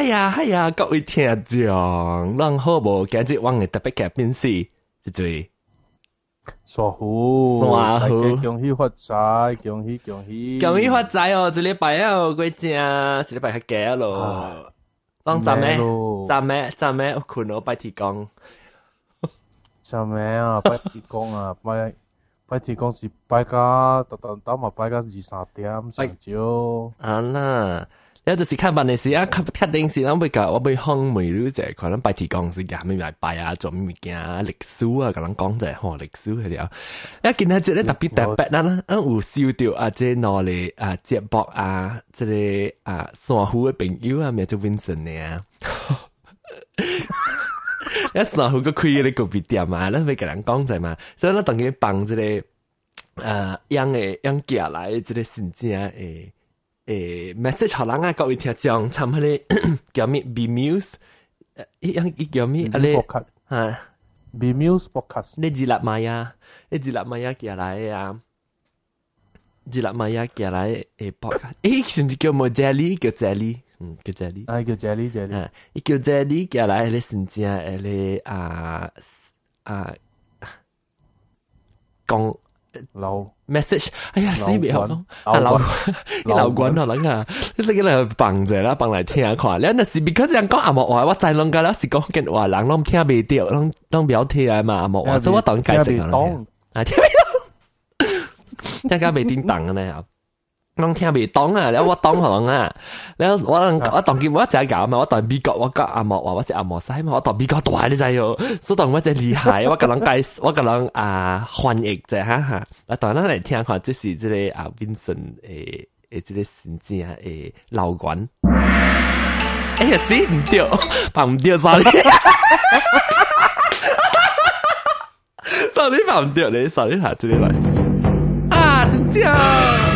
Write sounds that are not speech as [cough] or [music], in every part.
系呀系呀，各位听众，让好无今日我嘅特别嘅变是一嘴。傻虎，傻虎大家恭喜发财，恭喜恭喜，恭喜发财哦！一礼拜啊，鬼正，一礼拜较假咯。当站咩？站咩？站咩？有困咯，拜铁公。做咩啊？拜铁公啊，拜拜铁公是拜家，特特等嘛拜家二三点上朝。啊啦。 有后是看办的事啊，看看电视，然后被，我被哄，没有者可能拜提公司呀，咪拜啊，做咪件啊，历史啊，可能讲在吼历史系了。一见到这咧特别特别啦，啊，有收到啊，这哪里啊，接驳啊，即里啊，散户的朋友啊，咪就温顺的啊。[laughs] 一山湖个亏咧个别点，咪人讲在嘛，所以咧当于帮这、个、啊，养诶养家来即里新疆诶。诶 message 互人啊，各位听众，参迄个叫咩 B Muse，伊样伊叫咩啊咧吓 B Muse podcast，你自立买啊，你自立买啊，寄来啊，自立买啊，寄来诶 podcast，诶甚至叫冇 Jelly 叫 Jelly，嗯叫 Jelly，啊叫 Jelly Jelly，啊，伊叫 Jelly 寄来咧甚至啊诶咧啊啊讲。 流 message，哎呀死未好講，啊老，你流滾可能啊，你識嚟放者啦，放嚟聽看，你那是 because 人讲阿莫话，我再攏個啦是講緊話人攏聽未到，攏攏表听啊嘛，阿莫話，所以我當解釋啊，啊聽未到，大家未叮當嘅咧。我聽未懂啊，然後我懂可能啊，然後我我當見我一隻狗嘛，我當美國我個阿莫話我隻阿莫西嘛，我當美國大你知哦，所以當我隻厲害，我個人介我個人啊翻譯啫哈哈，啊當咱嚟聽下，即是即個啊 Vincent 誒誒即個先知啊誒老管，哎呀死唔掉，放唔掉，sorry，sorry 放唔掉你，sorry 下即個來，啊真正。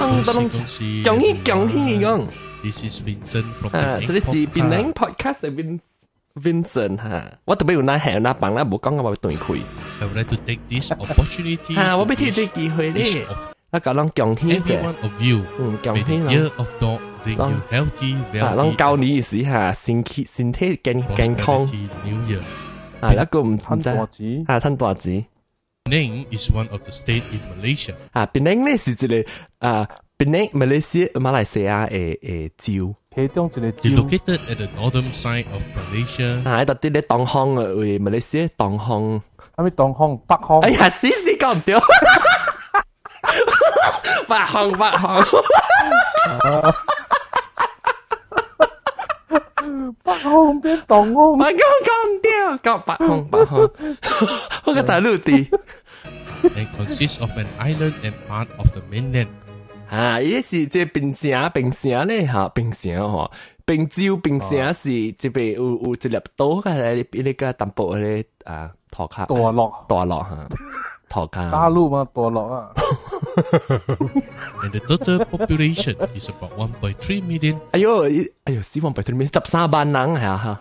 恭喜恭喜恭喜讲！This is Vincent from 啊，这里是槟榔 podcast 嘅 Vin Vincent 吓，我特别有那系那帮啦，冇讲我断开。 I would like to take this opportunity 吓，我俾贴这机会咧，我讲讲恭喜啫 every，one of you 嗯，恭 may 喜 the 咯。 year of dog bring you healthy, 啊， wealthy, 拢教你意思吓，身体身体健健康 prosperity New Year. 啊，一个唔唔吞知大纸，啊，吞大纸 Penang is one of the state in Malaysia. 啊，槟榔咧是一个啊，槟榔马来西亚马来西亚诶诶州其中一个 It's 州， located at the northern side of Malaysia. 啊，喺度啲咧东方嘅为马来西亚东方。啊咩东方北方哎，呀，死死讲唔掉，北方北方。 [laughs] [laughs] 八方别动我，我搞搞唔掉，搞八方八方，[laughs] 我个大陆地。It consists of an island and part of the mainland。啊，依是即系冰城，冰城咧吓，冰城嗬，冰礁冰城是即系有有一粒岛，佢系呢个淡薄嘅啊，托卡。大陆，大陆吓。托卡。大陆嘛大陆啊， And the total population is about 1.3 million. 哎呦，哎呦，死亡百分之十三万人系啊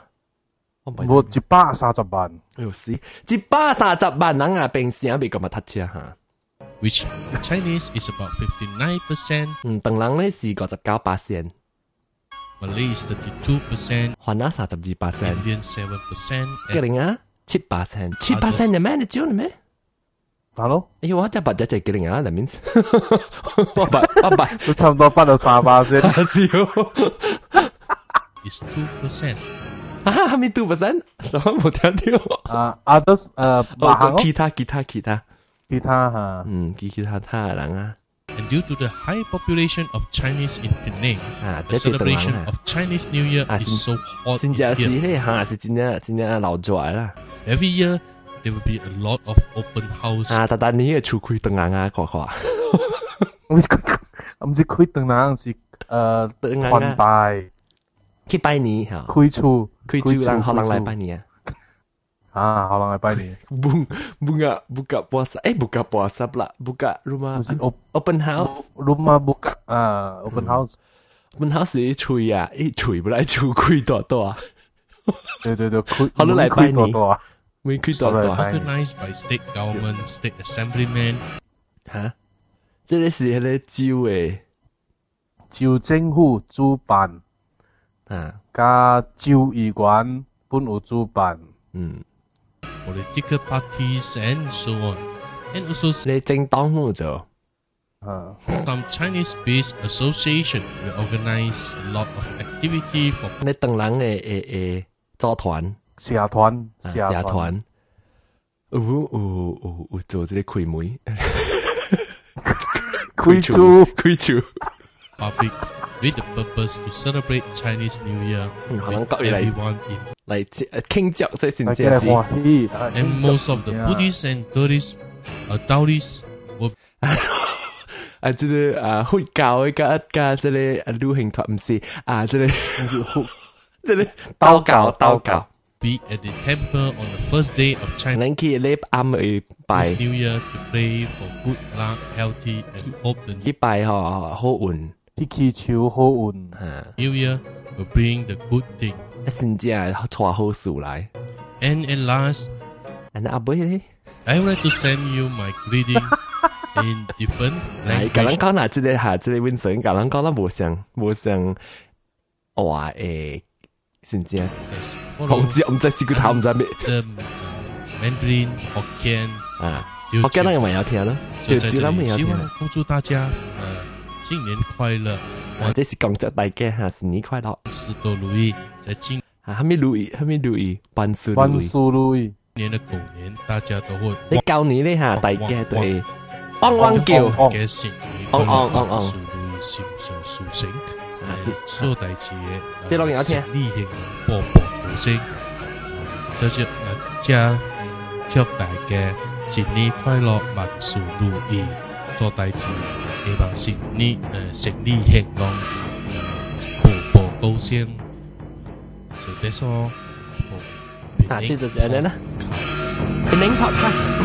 吓，冇一百三十万，哎呦死，一百三十万人啊，bình城未咁啊，塞车吓。 which in Chinese is about 59%, 嗯，邓人咧是九十九巴仙， Malay is 32%, 华南三十二巴仙， Indian 7%, 吉 and 林啊七巴仙，七巴仙嘅咩？你知道咩？ 系咯，哎呦，我只八只只吉林啊，里面[laughs] [laughs] 我八我八都差唔多翻到三百先，笑 is 2%. 啊，系咪 two percent？我冇听到。啊，others 诶马行哦，咯，其他其他其他，其他吓，嗯，其其他他人啊， And due to the high population of Chinese in Penang, 啊， the 这就邓人 celebration 啊 of， Chinese New Year Ah, is sin- so hot 新 in 加是 here. 咧吓，是真正真正老咗啦。 Every year, there will be a lot of open house 啊，但但你个厝开邓人啊，看看，唔知唔知开灯冷是诶邓人团啊，拜去拜年吓，开厝开厝人可能来拜年啊。啊，可能系拜年， Bung, bunga buka puasa eh buka puasa pula buka rumah 唔是 op open house rumah buka 啊 open house， open house 是吹啊，一吹不来吹开多多啊，对对对，开好多礼拜年 開多多啊，沒開多多啊好多禮拜 organized by state government, state assemblyman 嚇，這個是迄個酒誒，州政府主辦，啊，加州議員本有主辦。嗯，political parties and so on. And also 你正當冇做，啊，some Chinese-based association will organize a lot of activity for 你等人嘅誒誒組團，社团，社团，有有有有做这个开门，开球，开球，Bobby。With the purpose to celebrate Chinese New Year with everyone in, like King Jiao, this is and most of the Buddhists and Taoists, were. 啊，即系啊，佛教一家一家，即系流行团唔是啊，即系即系道教道教。be at the temple on the first day of Chinese 咱去礼暗去拜 New Year to pray for good luck, healthy, and hope the 去拜吼好运去祈求好运。啊， New Year will bring the good thing. 一先至系带好事来。 And at last, 啊，那阿妹咧， I would like to send you my greeting [laughs] in different 嚟甲咱 language. 讲嗱，即个吓，即个 Vincent 甲咱讲啦，无像无像话诶，先至 as 講 follows 知唔知四個頭唔知咩 uh, Mandarin, Hokkien, 啊，就我驚咱有咪有聽咯，就就咱咪里希望有聽啦。恭祝大家呃新年快乐，啊，這是講祝大家哈新年快樂萬事都如意。在今啊！還沒如意，還沒如意，萬事如萬意。事如意。年的狗年，大家都會你舊年呢嚇，大家都會汪汪叫。哦嘅新年哦哦哦哦事如意，心想事成。啊是所有代志嘅，這兩個要聽勝利興步新，就是呃，家祝大家新年快乐，万事如意，做大事，希望新年呃，新年兴隆，步步高升。就别说，那，这就是哪呢 Podcast。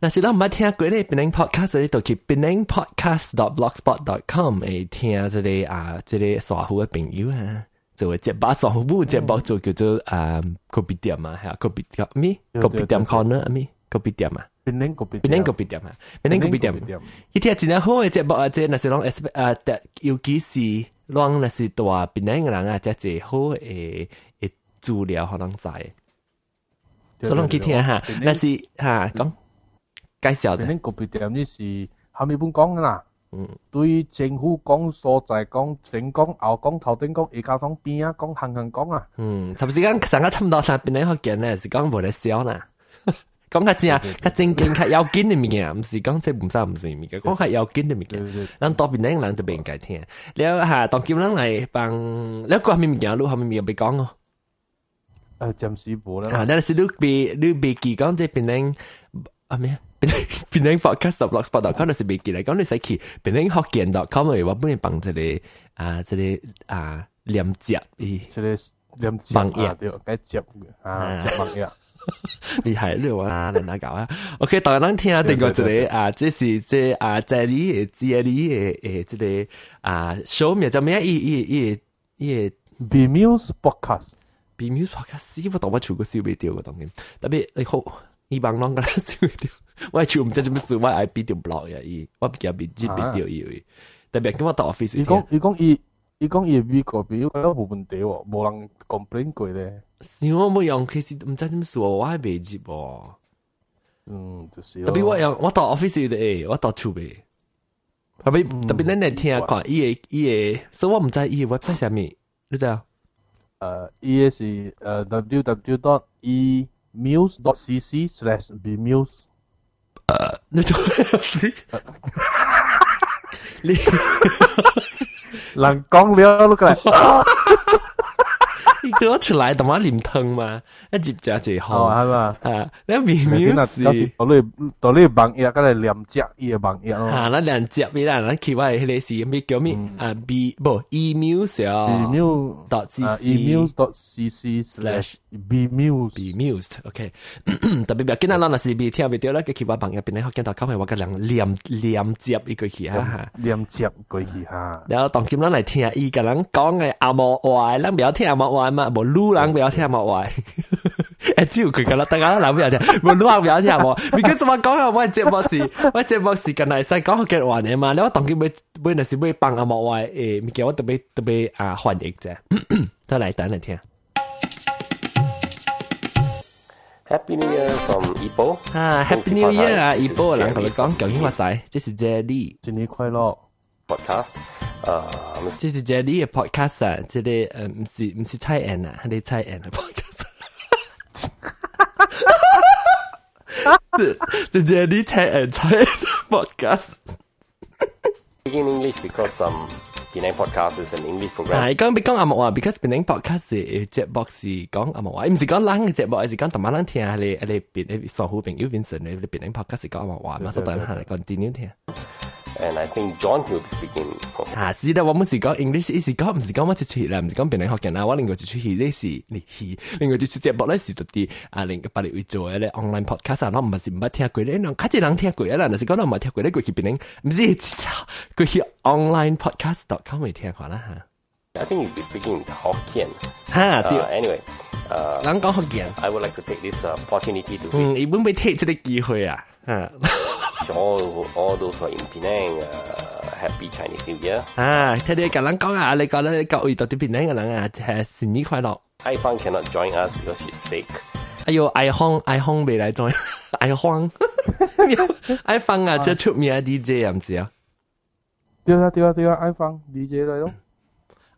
那是咱唔好听国内 Bling Podcast，就去 Bling Podcast dot blogspot dot com 来听这里啊，这里耍酷的朋友啊。做个节目耍虎舞节目做叫做啊 copy 店啊，系啊 copy 店咩对 copy 店对对 corner 啊咩 copy 店啊，变零个别变零 copy 店啊，变零 copy 店。伊听真系好嘅节目啊！即系若是讲 S 啊，特尤其是讲若是大边嘅人啊，即系好诶诶资料可能知，所以讲去听下。若是吓讲介绍嘅，变零个别店呢是后面本讲噶啦。嗯， 对政府讲所在讲前讲后讲头顶讲下加讲边啊讲行行讲啊。嗯，差唔多时间上个差唔多三边咧学见咧，是讲无得笑啦。讲较正、较正经、较要紧嘅物件，唔是讲即唔使唔是物件，讲较要紧嘅物件。对对，咱多边咧人就唔应该听。了吓，当叫咱嚟帮，了个后面物件，路后面物件别讲哦。诶暂时冇啊，啦。但是你别你别记讲即系变成啊咩 啊？變變成 podcast blogspot.com 就是未記嚟講，你使去變成學見 .com 嘅話，本嚟幫這個啊這個啊連接咦即係連接網頁啊，對，該接嘅啊，接網頁。[laughs] 厲害你話啊，人家搞啊？OK，當然聽下定個這個啊，這是這啊在你嘅這裡嘅誒這個啊 show 名叫咩啊？伊伊伊伊 Be Muse Podcast。B Music Podcast，我當我全部燒未掉嘅當然，特別你好，伊幫啷個燒未掉，我系全唔知做乜事，我系俾条 blog 呀，伊我唔记得俾接俾掉伊，特别咁我到 office 伊讲伊讲伊伊讲伊美国表觉得冇问题喎，冇人 complain 过咧。是我冇用，其实唔知做乜事，我系未接喎。嗯，就是特别我用，我到 office 就诶，我到厝边，特别特别咱嚟听讲，伊嘅伊嘅，所以我唔知伊嘅 website 上面，你知啊？诶，E S 诶 www dot e muse dot cc slash be muse。你做你人讲了碌嚟，你叫我出来，同我黏汤嘛，一接就一好哦，系嘛？啊，你微你妙嗱，到时是。到你到你网页，跟住连接伊嘅网页咯。啊，咱两接你啦，咱去我迄个是咩叫咩嗯啊？B 不 email 小 email dot uh, cc email dot cc slash slash be mused be mused，OK，特别别见到咱若是未听未到咧，嘅佢话朋友边咧学见到讲系话个人连连接一句戏啊，连接句戏吓。然后当今咱嚟听伊个人讲嘅阿莫话，咱唔要听阿莫话嘛，无路人唔要听阿莫话。诶，只要佢个啦，大家谂唔要听，无路人唔要听阿莫。你佢怎么讲啊？我节目是，我节目是近嚟使讲学嘅话嘅嘛。你我当今尾尾若是尾帮阿莫话诶，物件我特别特别啊欢迎啫。再嚟等嚟听。 Happy New Year from Ipoh 啊，Happy New Year 啊！Ipoh 人同你讲究竟话仔，这是 Jelly 新年快乐。 podcast。诶，这是 Jelly 嘅 podcast 啊，即系诶唔是唔是蔡妍啊，系你蔡妍嘅 podcast。这 Jelly 蔡妍蔡妍 podcast。 speaking English because um, Penang podcast is an English 啊，program. 講別講阿木話，because 變成 podcast 係節目是講阿木話，唔是講冷嘅節目，而是講同埋人聽，你你變你雙好朋友變成你你變成 podcast 係講阿木話嘛，所以等下嚟 continue 聽。And I think John will be speaking. 啊，是的，我们是讲 English，意思讲唔是讲乜出去啦，唔是讲别人学人啊，我另外就出去呢是你去，另外就出节目咧是特啲啊，另个八年会做嘅咧 online podcast 啊，我唔系是唔捌听过咧，人较济人听过啊啦，但是讲我唔系听过咧，过去别人唔知过去 online podcast dot com 未听过啦 I think you'll be speaking Hokkien. 吓，吓 Uh, 对， anyway, uh, 人讲学人， I would like to take this uh, opportunity to 嗯，伊本未 take 这个机会啊，啊 wish All, all those are in Penang happy Chinese New Year. 啊，聽你跟人講啊，你講咧各位到啲別人嘅人啊，係新年快樂。Ifan cannot join us because she's sick. 哎呦，愛康愛康未來再愛康，愛方啊，即出名 DJ 啊，唔是啊？對啊對啊對啊，iPhone DJ 嚟咯。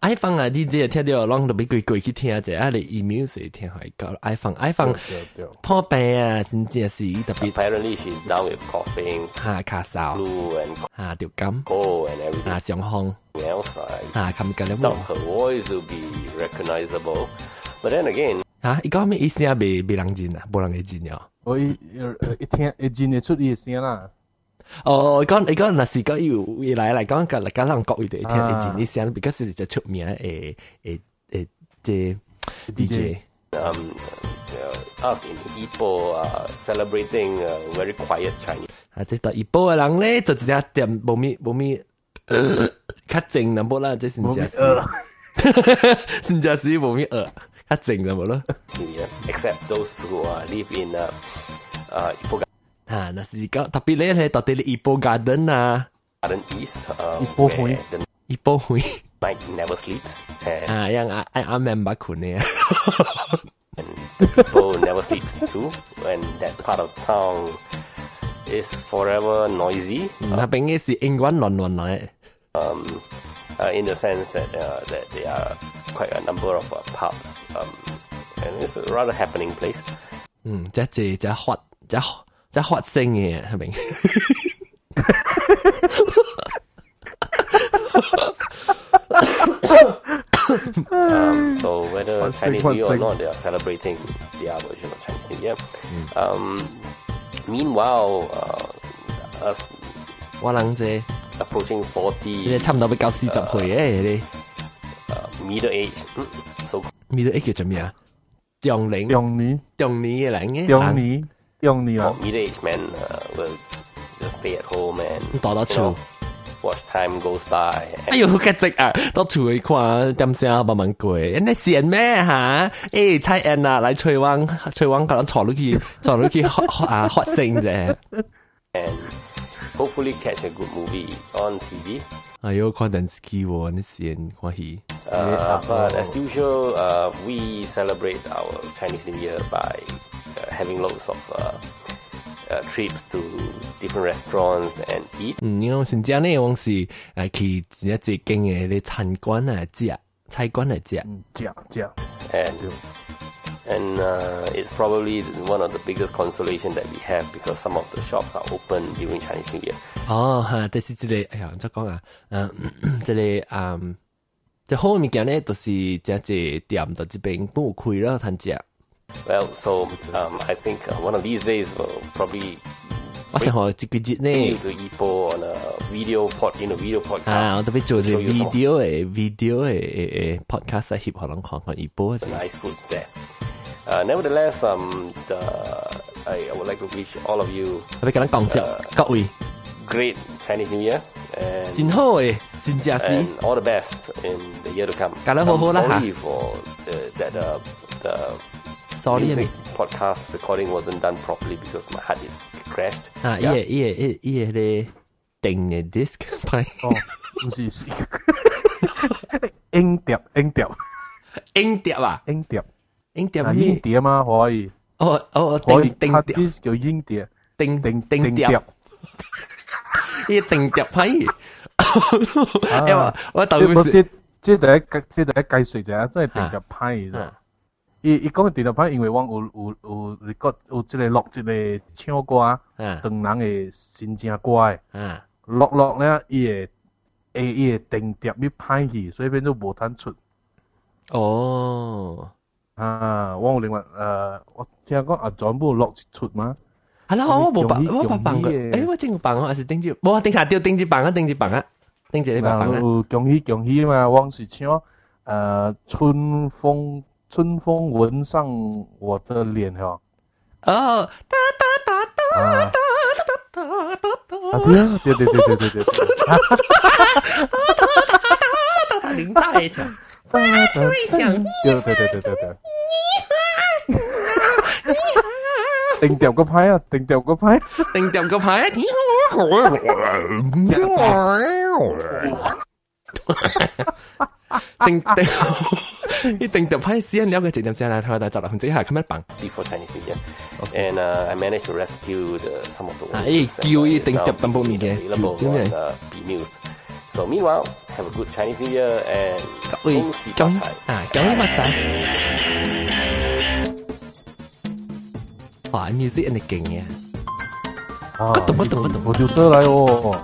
iPhone 啊，你直接听到，拢都别贵贵去听者，啊，你 e m u s i c 听还，iPhone，iPhone 破病啊，真正是特别。Apparently she's down with coughing，哈咳嗽，blue and 哈掉感，cold and everything，哈上风，outside，哈看不见了。Now her voice will be recognizable，but then again，哈伊讲咩意思啊？别别人认啊，无人会认哦。我一一听一认会出伊声啦。哦，講你講嗱是講要嚟嚟講個大家諗國語嘅天，自你想，because 就出面咧，誒誒誒，即 DJ，嗯，us in Ipoh celebrating very quiet Chinese 啊，即到 Ipoh 人咧，就只有一點，冇米冇，卡靜啦，冇啦，即係，哈哈，新加坡冇米二，卡靜啦，冇咯，except those who live in 啊，啊。啊，那是讲特别咧系到底你一波 garden 啊， Garden East, uh, Ipoh where Hui. the 一波会 night never sleeps and 啊，样啊啊啊 member 群咧， people never sleeps too. And that part of town is forever noisy. 那边嘅是英文乱乱来， um, uh, in the sense that uh, that there are quite a number of uh, pubs, um, and it's a rather happening place. 嗯，即系即系发即系 即係發聲嘅係咪？Um, so whether One thing, Chinese New Year or thing. not, they are celebrating their version of Chinese New Year. Um, meanwhile, uh, us 我諗啫，approaching 你 40, 差唔多比較四十歲嘅你，uh, middle age, mm, 叫做咩啊？中年中年中年嘅人嘅，中年 中年啊 called！middle age men uh, will just stay at home and 多多 you 处 know,。watch time goes by. 哎呦，好吉直啊！到厝去看点声慢慢过，人哋善咩吓？诶，蔡恩啊，嚟翠湾，翠湾可能坐落去，坐落去学啊学声啫。 and hopefully catch a good movie on TV. 哎呦，看电视机喎，你善看戏。 Uh, but as usual, uh, we celebrate our Chinese New Year by uh, having loads of uh, uh, trips to different restaurants and eat. 嗯，因为新疆呢，我是诶去一只间嘅啲餐馆啊食，菜馆嚟食。嗯，食食 And and uh, it's probably one of the biggest consolation that we have because some of the shops are open during Chinese New Year. 哦，吓，但是即个，哎呀，再讲啊，嗯，即个嗯，即好物件咧，就是即只店到这边冇开啦，摊食。 [clears throat] Well, so um, I think one of these days we'll probably. What's that? Hor, jigwijit ne? To IPO on a video pod in a video podcast. อ่าต้องไปโจทย์เลย Show you some วิ of ดีโอเอวิดีโอเอเอเอพอดแคสต์ฮิปฮอปของของอีโป้ the nice foods there. Uh, nevertheless, um, the, I, I would like to wish all of you ไปกันแล้วกล่องเจ้าเกาะวี great Chinese New Year and นโฮเอจินจาซี all the best in the year to come. กันแล้วโฮโฮ I'm sorry for the, that the, the sorry，podcast recording wasn't done properly because my head is cracked。[laughs] [laughs] 啊，依诶依诶依依诶啲碟嘅 disk 批，唔是是。音碟，音碟，音碟啊，音碟，音碟咪？音碟吗？可以？哦哦，可以。啊，[laughs] 呢啲叫音碟，碟碟碟碟。一碟碟批。啊，我到时接接第一计，接第一计数就都系碟碟批。伊伊讲嘅定碟派，因为我有有有你觉有即个录即个唱歌，啊当人嘅真正乖。啊，落落咧，伊会会伊会定碟要歹去，所以变做无通出。哦，啊，我有另外诶，我听讲阿 John 冇落一出嘛，系啦，我冇办，容易我冇办过。容易嘅诶，我真有办啊，还是顶住？冇啊，顶下掉顶住办啊，顶住办啊，顶住你办然办啊。后恭喜恭喜嘛，我是唱诶春风 春风吻上我的脸嗬。哦，哒哒哒哒啊，哒哒哒啊对啊，对对对对对对。哒，领带唱。对对对对对对。定碟个牌啊，定碟个牌。定碟个牌。 定定，你定碟牌先了解直接先啦，睇下就啦，唔知系咁样办。 before Chinese [laughs] New Year, and uh, I managed to rescue the, some of the Ah, worms eh, that kill are it, think now tập bamboo mi kìa. available Kill on này. uh, B News. So meanwhile, have a good Chinese New Year and 各位恭喜发恭财啊，恭喜发财！哇，music 人哋劲嘅，啊，我懂我懂我懂我就出来哦。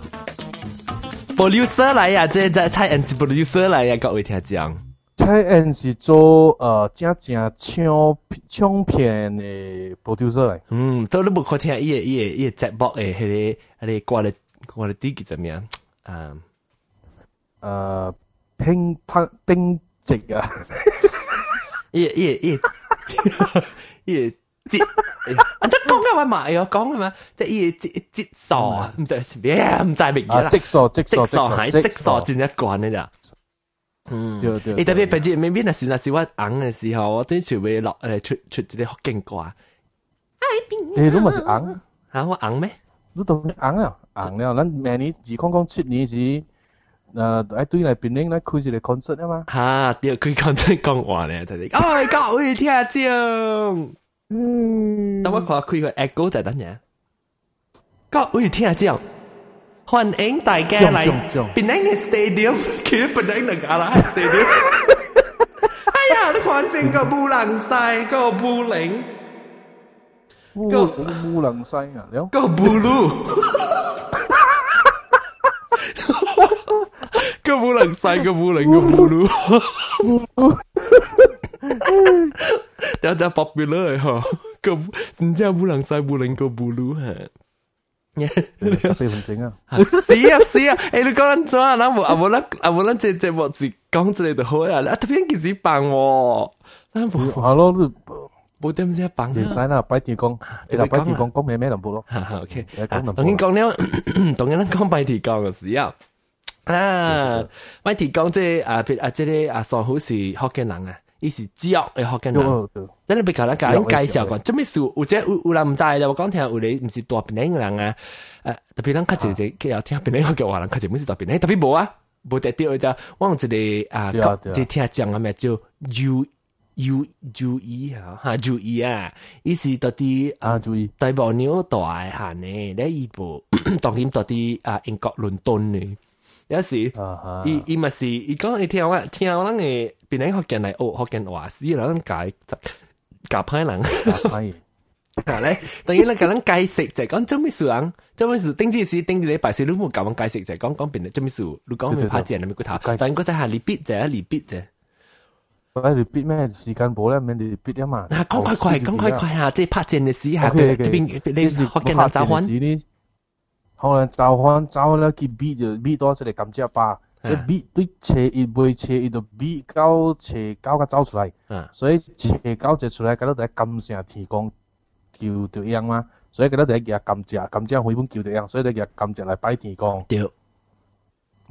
Producer 嚟啊，即係蔡恩是 producer 嚟啊，各位聽眾。蔡恩是做呃正正唱唱片的 producer 嚟，嗯，都你冇看聽伊個伊個伊個節目誒，迄個迄個掛咧掛咧啲叫怎麼樣？啊，呃拼拍冰直啊，[laughs] 伊個伊個伊個 [laughs] 伊個节，啊，即讲嘅话嘛，有讲嘅嘛，即系伊个节节数啊，唔知咩唔知乜嘢啊啦。积数积即数傻喺即傻数，战一关嘅咋。嗯，对对你特别对譬如未必那时那时我硬嘅时候，我都全会落诶出出啲学经歌啊。诶，你咪是硬，吓我硬咩？你当硬啊硬了，咱明年二空空七年时，呃喺对嚟边领咧开一个 concert 啊嘛，吓，屌佢讲真讲话咧，就系哎各位听众， 嗯，等我看开个 echo 就等阵。各位听众，欢迎大家嚟中中中槟城嘅 stadium，其实槟城能够啦 stadium。哎呀，你看整个布兰西个布林。乌乌能西啊，了，个布鲁，个布能细个布林个布鲁， dah popular ha. Kau senja bulang saya bulang kau bulu ha. Yeah. Chắc tiêu hành chính à Xí à xí à Ê lúc con cho à. Nó à bố lắm À bố lắm chê chê bộ gì? Con chê được hối à. Là tập hiện kỳ gì bằng wò Nó bố Hà lô Bố đem ra bằng Thì bài tiền con. Thì bài tiền con à? Có mẹ mẹ làm bộ lắm Hà hà ok à, Tổng nhiên con nếu Tổng nhiên bài tiền con à? Xí à À Bài tiền con chê À à chê à Sòn hữu sĩ Hokkien 人啊伊是只學嘅福建人。咱你別教咱教咱介绍讲，做咩事有即有有人唔知就我講聽有你毋是大邊領人啊，誒特別咱較濟濟，佢有聽邊領學嘅話，人較濟毋是大邊領，特別無啊，無特啲就我有一個啊，即聽講啊咩叫 U U U E 啊，哈 U E 啊，伊是到底啊，注意，大部鳥大行呢，咧伊部當今到底啊英國倫敦呢，有時。啊哈，伊伊嘛是，伊講伊聽我聽我咱嘅边个学见嚟学学见话事，咱解教歹人，系，系咧。当然咱甲咱解释就系讲做咩事人，做咩事顶住时顶住礼拜四，你冇教我解释就系讲讲边个做咩事，你讲咩拍正，你咪骨头，但系嗰阵系离别就系离别啫。喂，你必咩时间冇咧？咩你必啊嘛？啊，讲快快，讲快快下，即系拍正嘅时下， OK，OK 这边你学见人召唤，呢？可能召唤召咧，佢 beat 就 beat 多出嚟咁只巴， 比对车伊袂车伊就比到车狗甲走出来。所以车狗一出来甲你着爱金城天光叫着一样吗所以甲你着爱金只金只回本叫着一样所以着爱金只来拜天光对。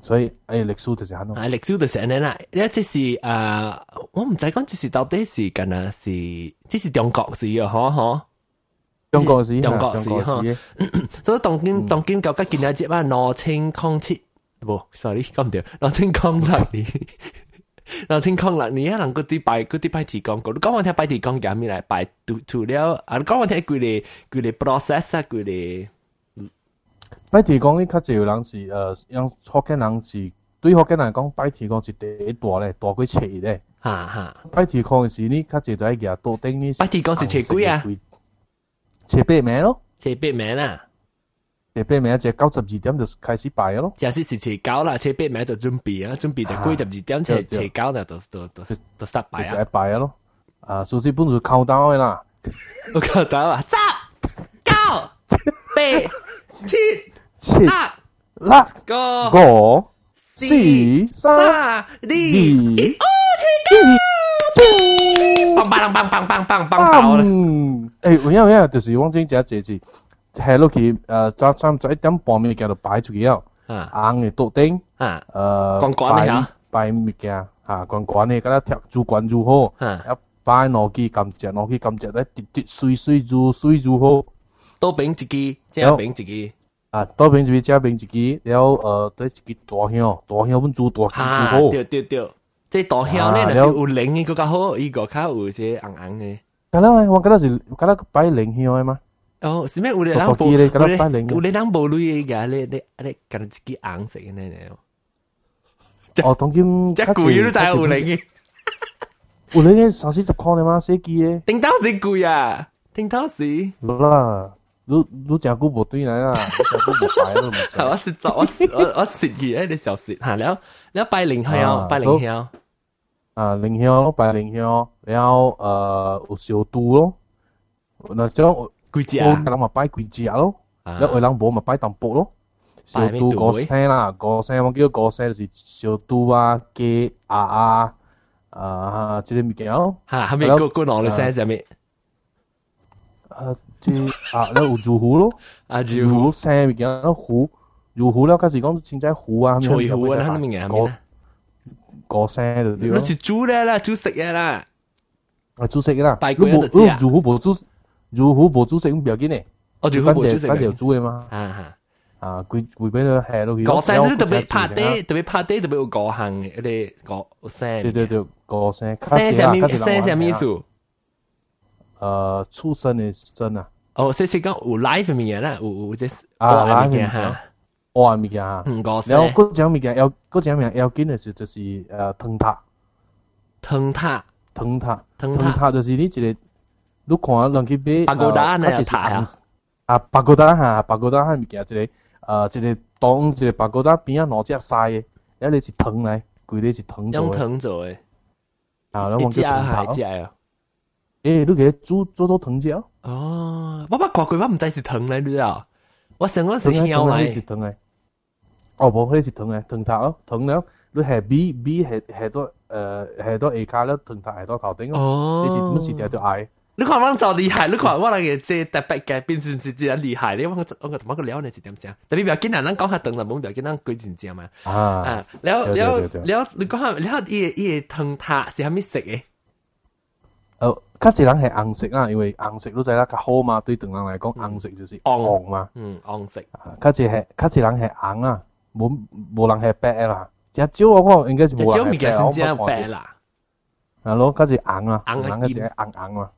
所以诶历史就是安尼历史就是安尼啦。呢即这是呃我毋知讲即是到底是干啊，是即是中国史啊吼吼。中国史中国史哈 [coughs] 所以东今东今九个近代史嘛两千空气唔，sorry，講唔對，兩千空六年，兩千空六年啊，人嗰啲拜嗰啲拜提公個，你講我聽拜提公嘅咩嚟拜除除了啊，你講我聽佢哋佢哋 process 啊，佢哋。拜提公，你較濟有人是呃，用福建人是對福建人講，拜提公是第一大咧，大過切咧。哈哈，拜提公嘅時，你較濟都喺夾多頂呢。拜提公是切幾啊？切八名咯，切八名啊，切八名就九十二點就開始拜咯。假使是切九啦，切八名就準備啊，準備就幾十二點切切九啦，就就就就失敗啊。就拜咯，啊，所以本就靠單嘅啦。我靠單啊，十九八七。七、六、個、五、四、三、二、一，哦，切棒棒棒棒棒棒棒爆啦！誒，有影有影，就是往正只隻字，系落去诶，早餐十一点半物件就摆出去了，啊，硬嘅桌顶，啊，诶，关关嘅吓，摆物件吓，关关嘅，嗰啲贴煮惯煮好，啊，一摆落去揿只，落去揿只，咧滴滴水水煮水煮好，多饼一支，正饼一支。啊，多边一支，加边一支，然后呃，对一支大香，大香本煮大香煮好。对对对，即大香咧，若是有灵嘅，更加好，伊个较有些红红嘅。咁啦，我觉得是，觉得摆灵香嘅嘛。 哦，是咩？有啲人無，有啲有啲人無類嘅，你你你近自己硬食嘅呢？哦，當今一攰都帶有零嘅，有零嘅三四十塊你媽死機嘅，頂到死貴啊！頂到死，唔啦，你你真久無對來啦，真久無擺啦，我食咗我我我食嘢，你少食嚇，然後然後擺零香，擺零香，啊零香擺零香，然後誒有小肚咯，嗱將。貴節啊！我諗咪擺貴節咯，你我諗冇咪擺淡薄咯。小杜個聲啦，個聲我記得個聲就是小杜啊、雞啊啊啊，即啲物件咯。嚇，係咪個個攞嚟聲係咪？啊，啲啊，你有住虎咯，啊住虎聲物件咯，虎住虎咧，嗰時講點解虎啊？脆虎啊，係咪嘅？個聲就啲咯。你係煮咧啦，煮食嘢啦。啊，煮食嘢啦。大個字啊！住虎冇煮。鱼糊冇煮食咁唔要紧嘅，哦鱼糊冇煮食，单条煮嘅嘛，啊哈。啊，佢会俾你系咯，个声特别拍啲，特别拍啲，特别有个行嘅，啲个声。对对对，个声。声系咩？声系咩意思？呃，出生的生啊。哦，即系讲有 live 物件啦，有有即啊 live 物件吓，活物件吓。嗯，个然后嗰种物件要嗰种物件要紧嘅就就是诶汤塔。汤塔，汤塔，汤塔，汤塔就是你一个， 如看啊，人去买啊股蛋呢，啊，啊，白果蛋哈，白果蛋哈，物件一个，呃，一个东一个白果蛋边啊，两只晒的，一个是藤来，规个是藤做的，藤做诶，啊，那我们叫藤条。诶、你给煮煮做藤椒？哦，我把瓜瓜我唔知是藤来，你知道？我想我是青椒来。是藤来。哦，无，那是藤来，藤头，藤了，你系米米系系多，呃，系多下卡了，藤头系多头顶哦。这是怎么是掉掉矮？你看我做厉害，你看我那个即特别嘅变是唔是真厉害？你我我我同我个了呢是点先？特别比较紧难，咱讲下糖就冇比较紧难举真正嘛。啊啊，了了了，你讲下了伊伊糖塔是虾米色嘅？诶。较济人系红色啦，因为红色都知啦，较好嘛。对唐人嚟讲，红色就是红嘛。嗯，红色。较济系较济人系红啦，冇冇人系白啦。只蕉我讲应该是冇人系白，我冇白啦。系咯，较济红啦，红嘅金，红红嘛，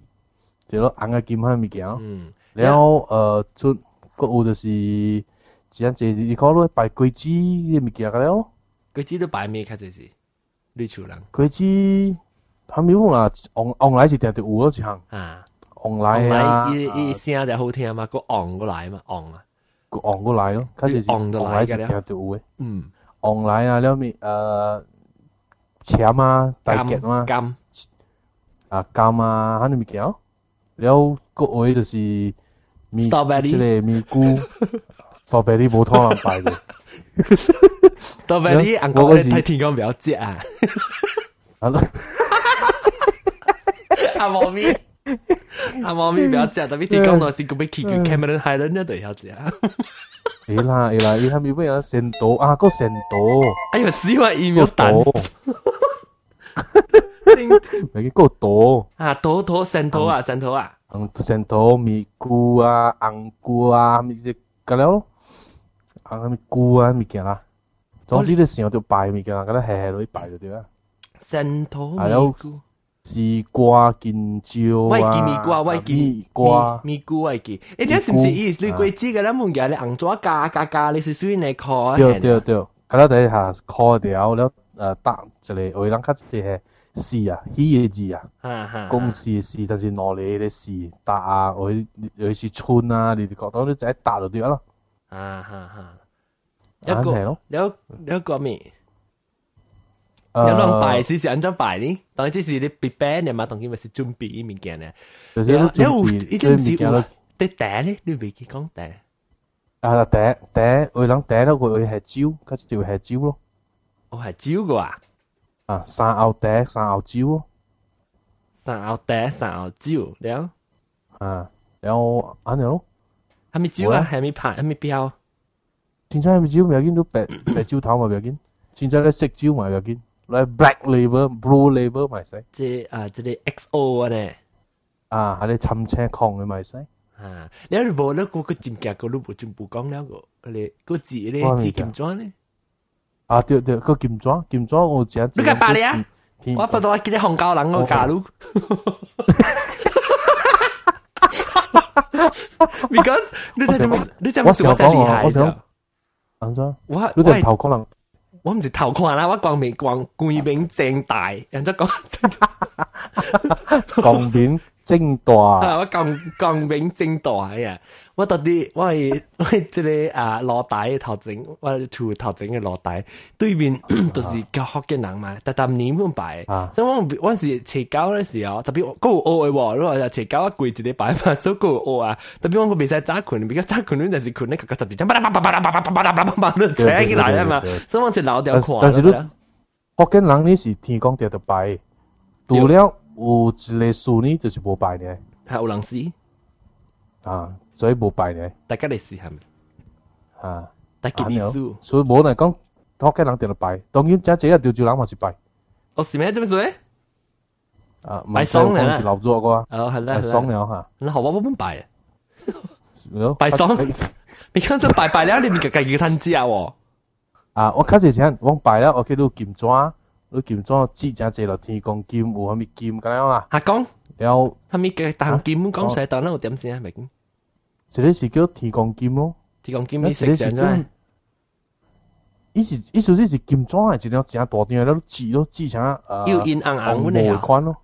就咯红个金花物件。嗯，然后呃，出国有就是，只样子，你看落摆桂子的物件个了。桂子都摆咩？确实是，绿树人。桂子，他咪讲啊，往往来是定定有咯一项。啊，往来啊，一一声就好听嘛，个昂过来嘛，昂啊，个昂过来咯，确实是，往来一定定有诶。嗯，往来啊，了咪呃。钱啊，大吉嘛，啊，干啊，喊你咪叫。了各位就是咪即个咪菇，豆白你无通人摆的。豆白你按讲咧睇天光比较接啊。啊咯，阿猫咪，阿猫咪比较接，特别天光那时佢俾 K 佢 Cameron Highland 咧都要接。会啦会啦，伊他咪为啊神多啊个神多，哎呀死我 email 蛋。mấy cái cột tố à tố tố sen tố à sen tố à ăn sen tố mì cua ăn cua mì gì cái đó ăn mì cua mì kia tổng chỉ là sinh hoạt bài mì kia là cái đó hè rồi bài rồi đấy sen tố mì cua 絲瓜、建椒啊，我記咪瓜，我記咪瓜，咪瓜我記。誒，你是唔是意思？你鬼知嘅，咱門嘅你紅咗加加加，你是屬於你 call 對對對，佢咧第一下 call 掉，然後誒打一個，我哋諗卡一個係。丝啊，鱼嘅字啊，公司嘅丝，但是攞嚟嘅丝搭啊，或者是春啊，你哋觉得你就系搭就对啦。啊哈哈。一个了了个咩？有人摆是是安怎摆呢？当然只是你必备嘅嘛，当然咪是准备物件咧。你有一定是有得嗲咧，你未记讲嗲。啊嗲嗲，为人嗲咧，会会系蕉，嗰条系蕉咯。哦，系蕉个啊？ 啊，三後底，三後酒，三後底，三後酒了。啊，然後安尼咯，還沒酒啊，還沒拍，還沒標。現在還沒酒，唔要緊，都白白酒頭嘛，唔要緊。現在咧食酒嘛，唔要緊。來 black label、blue label 咪使。即啊，即啲 XO 啊咧。啊，係啲沉青狂嘅咪使。啊，你如無咧，嗰個真假個都無進步講了個，你個字咧字咁裝咧。啊，对对，个剑装剑装我只。你个白咧？我不到见啲红胶人个假路。Because 你真系你真系冇得厉害啫。安怎？我你哋头可能，我唔是头看啦，我光明光光明正大，人家讲光明 正大，我光光明正大啊！我到底我係我係即個啊羅帶頭整，我厝頭整嘅羅大對面 [clears throat] 就是教學嘅人嘛，但但年咁擺，所以我我是斜交嘅時候，特別嗰個學嘅喎，如果係斜交一跪住啲擺嘛，所以嗰個學啊，特別我個未使揸拳，比較揸拳嗰陣時拳咧，個十字針，叭叭叭叭叭叭叭叭叭叭叭都扯起來啊嘛，所以我是老掉看。但是你學嘅人你是天公掉就擺，除了有一个树呢，就是无拜呢。还有人死啊，所以无拜呢。大家的死系咪？啊，大家的死。所以无人讲，托家人定了拜，当然真正潮州人嘛是拜。哦，是咩？做咩做咩？啊，拜爽咧，是老作个啊。哦，系啦，拜爽了哈。那好，我不拜啊。拜爽，你看这拜拜了，你咪个个个摊子啊？啊，我开始前我拜了，我去到金砖。你今早知真济落天公金有啥物金咁样啦？阿公，有啥物嘅当金讲晒，当有点先啊？未？这个是叫天公金咯，天公金你识唔是？伊是伊说这是金砖诶，一条正大条，那挤都挤啊，又阴暗暗。款咯，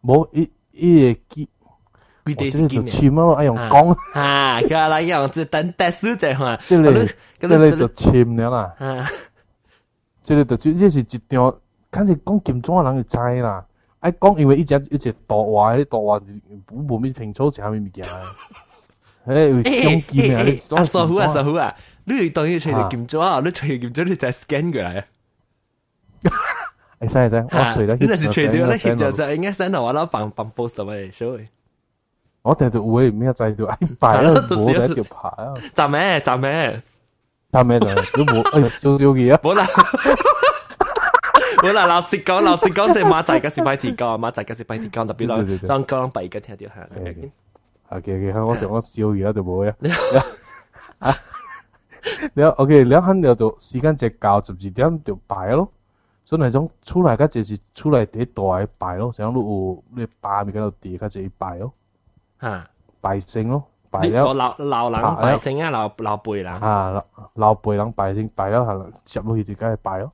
无伊伊个，[laughs] 就深咯，爱用钢。哈，佮阿拉用只等大师在话，对不？就深啦。啊这个，即是一张，反正讲金砖的人会知啦。爱，讲因为以前以前大话，大话是无无咩清楚啥物物件。哎，相见啊！啊，稍好啊，稍好啊！你当伊吹的金砖啊，你吹的金砖，你才 scan 过来。[laughs] 哎，啥啥？我吹了，那是吹掉了。伊就是应该三楼，我拉放放 post 的位收的。我在这位，没有在对，摆了 [laughs] 我在这叫牌。咋咩？咋咩？站咩就都冇。哎呀，[laughs] 少少嘢啊！冇啦。冇啦，老實講，老實講，即係馬仔嘅是擺提高，馬仔嘅是擺提高，特別讓讓講擺嘅聽到係。啊，嘅嘅，我想我笑而家就冇 [laughs] 啊。啊，你 OK，你肯就做時間只教十二點就拜咯。所以那種出來個就是出來第一大嘅擺咯，像你有你擺咪嗰度地個就拜咯。嚇，擺勝咯，摆了。老老人摆胜啊，老老辈人。啊，老老辈人摆胜摆了系接落去就梗系摆咯。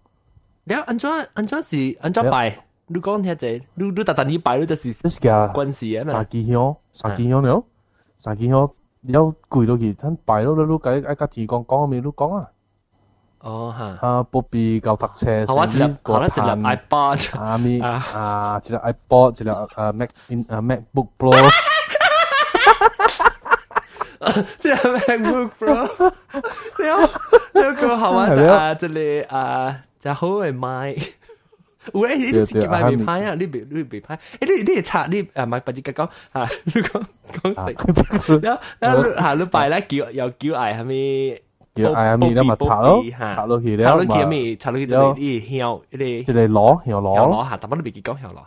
你安怎安怎是安怎摆？你讲听者，你你特特你摆你就是这是个关事啊嘛。三支香，三支香了，三支香了跪落去，咱摆咯，你你解爱甲天公讲咩？你讲啊。哦哈。啊，不必教读车。好，我一粒，我一粒 iPod。啊咪啊，一粒 iPod，一粒啊 Mac 啊 MacBook Pro。 即系 MacBook Pro。你好。 那个好玩啊！这里啊，就好系买。喂，你你是买未歹啊？你未你未歹？诶，你你查你诶买白纸讲啊？你讲讲食，然后然后吓你摆咧叫又叫嗌系咪？叫嗌下面啦嘛，插咯，插落去了，插落去咪，插落去就啲香，一啲一啲攞香攞，攞下，但系都未记讲香攞。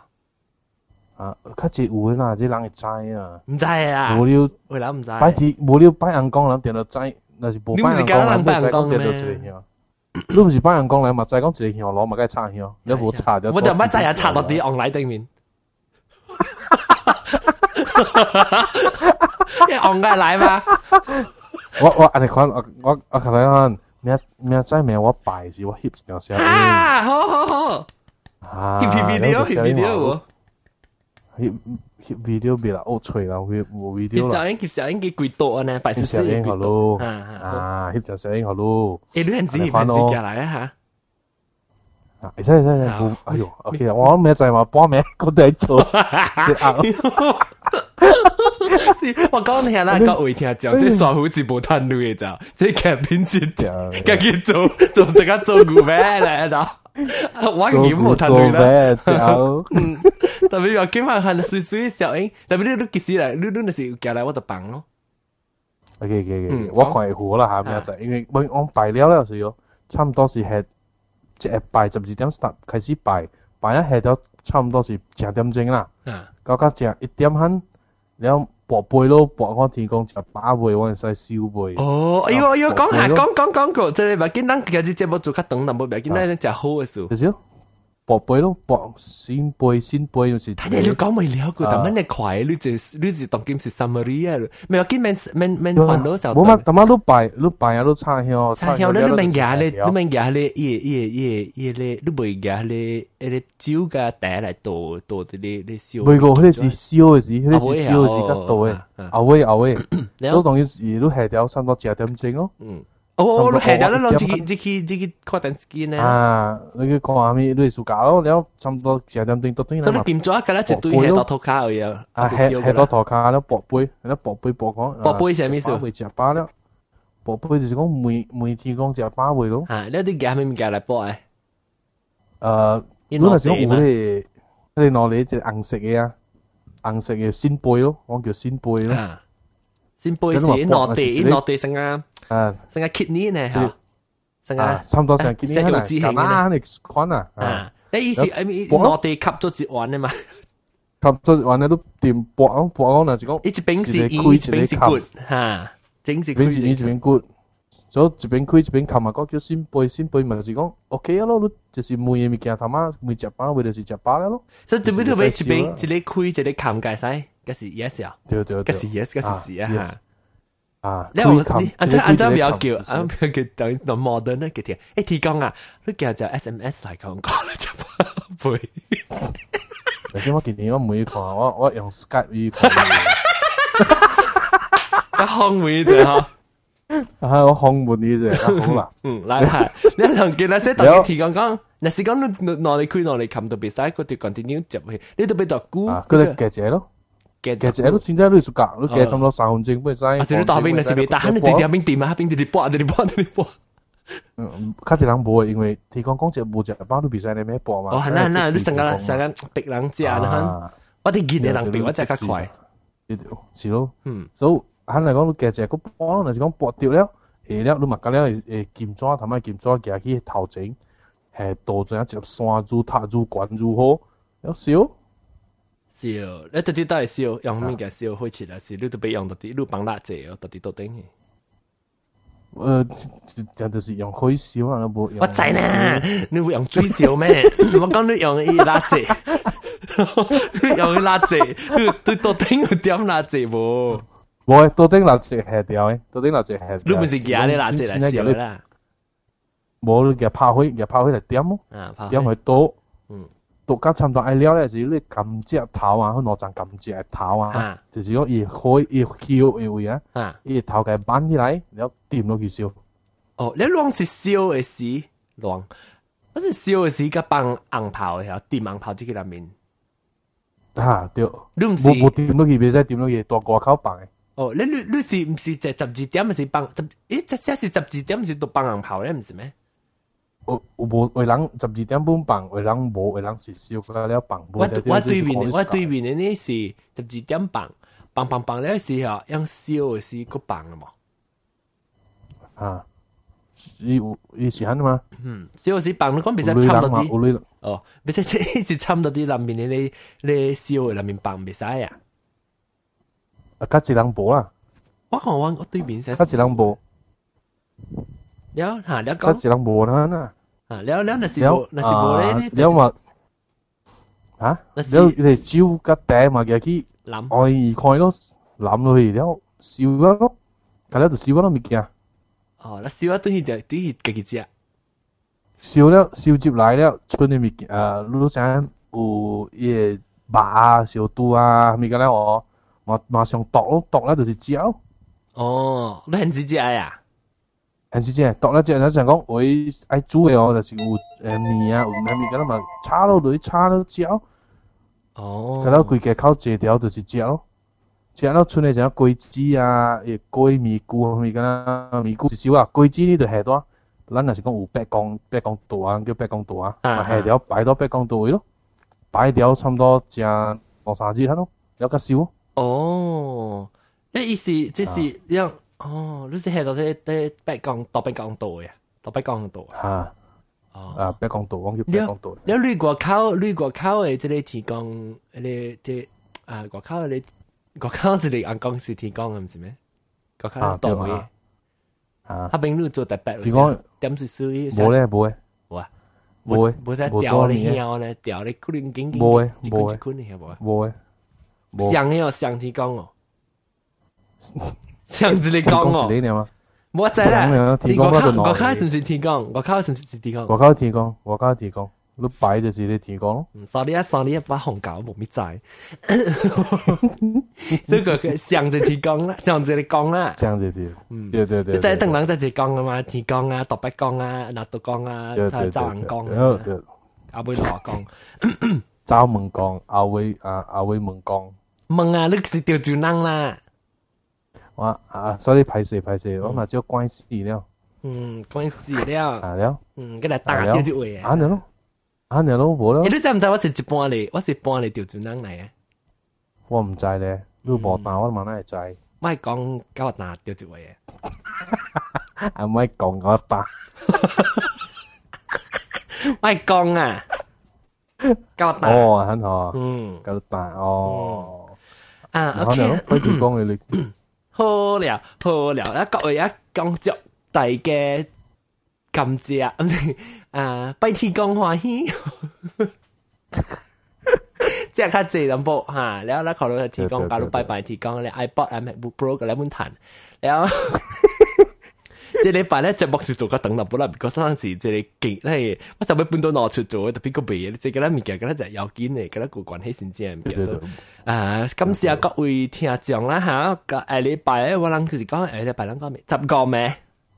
啊，较实有诶啦，即人会知啊，毋知啊，无了，为啥毋知？摆伫无了拜人讲，人点着知，若是无拜人讲，人不知讲点着一个。你毋是拜人讲来嘛？知讲一个香，老嘛该插香，你无插着。我就毋知影插到伫往来对面。哈哈哈！哈哈哈！来嘛？我我安尼看，我我看来看，明明仔明我拜是我翕一条相。啊，好好好。啊，翕 PPT 哦，翕 PPT 哦。翕翕 video 别啦，我吹啦，翕冇 video 啦。翕小英翕小英几几多呢？百十四几多？啊，翕条小英好咯。诶，你很自然很自然来啊吓。啊，会使会使，哎呦，OK 我明仔话报名，我哋做。我讲听啦，各位听众，即系傻虎字冇吞到嘅就，即系剧片先条，跟住做做成间做股咩嚟就，我险冇吞到啦。就，嗯， 特别话今晚看水水小英，特别你都其实嚟，你你那时叫嚟我就帮咯。OK OK OK，我看好啦下面就，因为我我拜了了时候，差唔多是系即系拜十二点 start 开始拜，拜一系到差唔多是十点钟啦，到到正一点半。了薄贝咯，薄我天公就把贝，我系使烧贝。哦，哎呦哎呦，讲下讲讲讲过，即系咪见咱其实节目做较长，但冇咪见咱只好嘅数。 就是薄贝咯，薄鲜贝鲜贝就是。你你讲未了个，但系你快，你就你就当今是 summary 啊，咪话见免免免换到时候。冇乜，但系都拜，都拜啊，都插香。插香，你你免夹咧，你免夹咧，伊伊伊伊咧，你未夹咧，迄个酒嘅带来倒倒啲你你烧。未个，迄个是烧嘅时，迄个是烧嘅时较多嘅，后尾后尾，所以当然是都系掉差唔多十点钟咯。嗯。 哦，我系咗啦，自己自己自己确定自己呢。啊，你去看下面你暑假咯，你差唔多十点钟到对啦。咁你见咗一个咧，就对系多头卡嘅啊。啊，系系多头卡咯，薄杯，系咯薄杯薄讲。薄杯系咩意思？会食饱咯。薄杯就是讲每每天讲食饱会咯。啊，你啲夹咩夹嚟薄诶？诶，如果系讲有咧，你攞嚟只红色嘅啊，红色嘅鲜贝咯，我叫鲜贝咯。鲜贝是攞地攞地成啊。 啊，成个 kidney 呢吓，成个差唔多成 kidney 系啦，咁啊，你款啊，啊，你意思系咪我哋吸咗一碗啊嘛？吸咗一碗咧都掂薄咯，薄咯，就讲一边是一边是 good 吓，整是 good，一边一边 good，所以一边开一边冚啊，嗰叫先背先背，咪就是讲 OK 啊咯，你就是每嘢物件头妈每只包，为就是只包咧咯。所以特别特别一边一个开一个冚解晒，嗰是 yes 啊，对对对，嗰是 yes，嗰是是啊吓。 啊！你你按照按照比较叫，按照叫等等 modern 咧嘅啲，诶提供啊，你叫就 SMS 嚟讲讲啦，就背。头先我见你我每看，我我用 Skype 呢看。一康门啫吓，啊我康门呢啫，好啦。嗯，嚟系，你同见那些特别提讲讲，那时讲你攞嚟开攞嚟冚到比赛，嗰条 continue 入去，你都俾度估。佢哋记者咯。 其实都现在都系夹，都夹差唔多三分钟，不如使。啊，即系大兵，那是未打，你直接边点啊？边直接播，直接播，直接播。嗯，较少人播，因为提讲讲只冇只包都比赛你咩播嘛。哦，系啦系啦，你成个成个逼人知啊，我哋见你人比我只较快。是咯，嗯，所以肯嚟讲，其实个波，那是讲搏掉了，下了你物价了诶剑抓，头尾剑抓夹去头前，系倒转一只山猪、塔猪、管猪好，有少。 笑，你到底都系笑，用咩嘅笑开始啦？是你都俾用到啲，你帮辣姐哦，到底到顶嘅。诶，就就是用开笑啊，冇用。我知呢，你会用嘴笑咩？我讲你用伊辣姐，你用伊辣姐，你对到顶有点辣姐冇？冇，到顶辣姐系掉嘅，到顶辣姐系。你唔是夹啲辣姐嚟笑啦？冇，你夹抛开，夹抛开嚟点咯？点去多。 嗯。獨家差唔多愛了咧，就是你甘蔗頭啊，攞陣甘蔗头啊，就是講伊開伊翹嘅位啊，伊頭嘅扳起來，然後掂落去燒。哦，你攏是燒嘅時，攏，嗰是燒嘅時個幫紅炮嘅，掂紅炮即個入面。啊，對，你唔是冇掂落去，別使掂落去，大外口放嘅。哦，你你你是唔是在十二點，唔是放十？咦，即即是十二點，唔是讀放人炮咧，唔是咩？有有无为人十二点半放，为人无为人是烧咗了放。我我对面我对面嘅呢是十二点放，放放放咧时候，用烧嘅是个放嘅嘛。啊，伊有伊是安嘛？嗯，烧是放，你讲比较差唔多啲。哦，比较一直差唔多啲里面嘅你你烧嘅里面放唔使啊。啊，甲一人无啦。我看我我对面先。甲一人无。了吓，了讲。甲一人无啦呐。 啊，了了，那是无，那是无咧。了嘛。啊？了你酒甲茶嘛，嘅去淋，爱二看咯，淋落去了，烧咗咯，咁了就烧咗咯物件。哦，那烧咗对佢就对佢家己食。烧了，烧接来了，剩嘅物件啊，你想有伊肉啊、小肚啊，物件咧我。马马上剁咯，剁咧就是椒。哦，你很直接呀？ 很直接，剁咧即系想讲，我爱煮嘅哦，就是有诶面啊，有咩物件嘛，炒落落炒落椒。哦，咁咧规个靠这条就是椒咯。食到剩嘅就桂枝啊，诶桂米菇物件啦，米菇是少啊，桂枝呢就下多。咱若是讲有八公八公度啊，叫八公度啊，下条摆到八公度位咯，摆条差唔多正两三日咯，有较少。哦，那意思即是让 哦，你是喺度啲啲北港到北港岛嘅，到北港岛啊。哦，啊，北港岛，我叫北港岛。你你外口，你外口嘅即系提供，你即啊外口你外口即系按公司提供嘅唔是咩？外口岛嘅。啊，嗰边你做特别，提供点是属于冇咧冇咧，冇啊，冇咧，冇在调你腰咧，调你可能经经冇咧冇咧，冇咧，冇咧。上嘅哦，上提讲哦， 上一个讲哦，我知啦。我靠，我靠，是唔是提讲？我靠，是唔是提讲？我靠提讲，我靠提讲，你摆就是你提讲咯。sorry 啊，sorry 啊，把红搞冇咩在。这个上就提讲啦，上就你讲啦。上就提，嗯，对对对。你在等人在提讲啊嘛，提讲啊，独白讲啊，拿独讲啊，找人讲啊，阿妹罗讲。找问讲，阿伟啊阿伟问讲。问啊，你是调住人啦。 我啊，所以排泄排泄，我嘛就关事了。嗯，关事了。啊了。嗯，跟住打调住位啊。啊呢咯，啊呢咯，冇咯。你知唔知我是一半嚟？我是半嚟调住人嚟嘅。我唔知咧，你冇打我嘛哪会知？我系讲教我打调住位嘅。啊，唔系讲我打。我系讲啊。教打哦，很好，嗯，教打哦，啊，OK，开始讲你你， 好了好了，啊各位一，恭着大家感谢啊，啊 [laughs] 拜天公欢喜，即系较济人波吓，然后咧考虑提供，加六拜拜提供你，iPod、iMac、Pro 个两问坛，然后。即系你办咧节目是做个等立本啦，嗰阵时即系劲咧，我就尾半到攞出做，特别个鼻，即系嗰啲物件，嗰啲就有见嘅，嗰啲个关系先至系物件。啊，感谢各位听众啦吓，个诶礼拜咧，我谂就是讲诶礼拜两个咩？十个咩？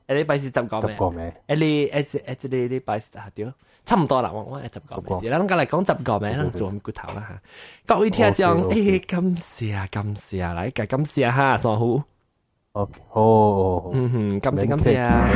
诶礼拜是十个咩？十个咩？诶你诶诶即系礼拜啊屌，差唔多啦，我我诶十个咩？啦，咁嚟讲十个咩？咁做咁骨头啦吓。各位听众，诶感谢感谢，嚟嘅感谢吓，上好。 好，嗯哼，感謝感謝啊。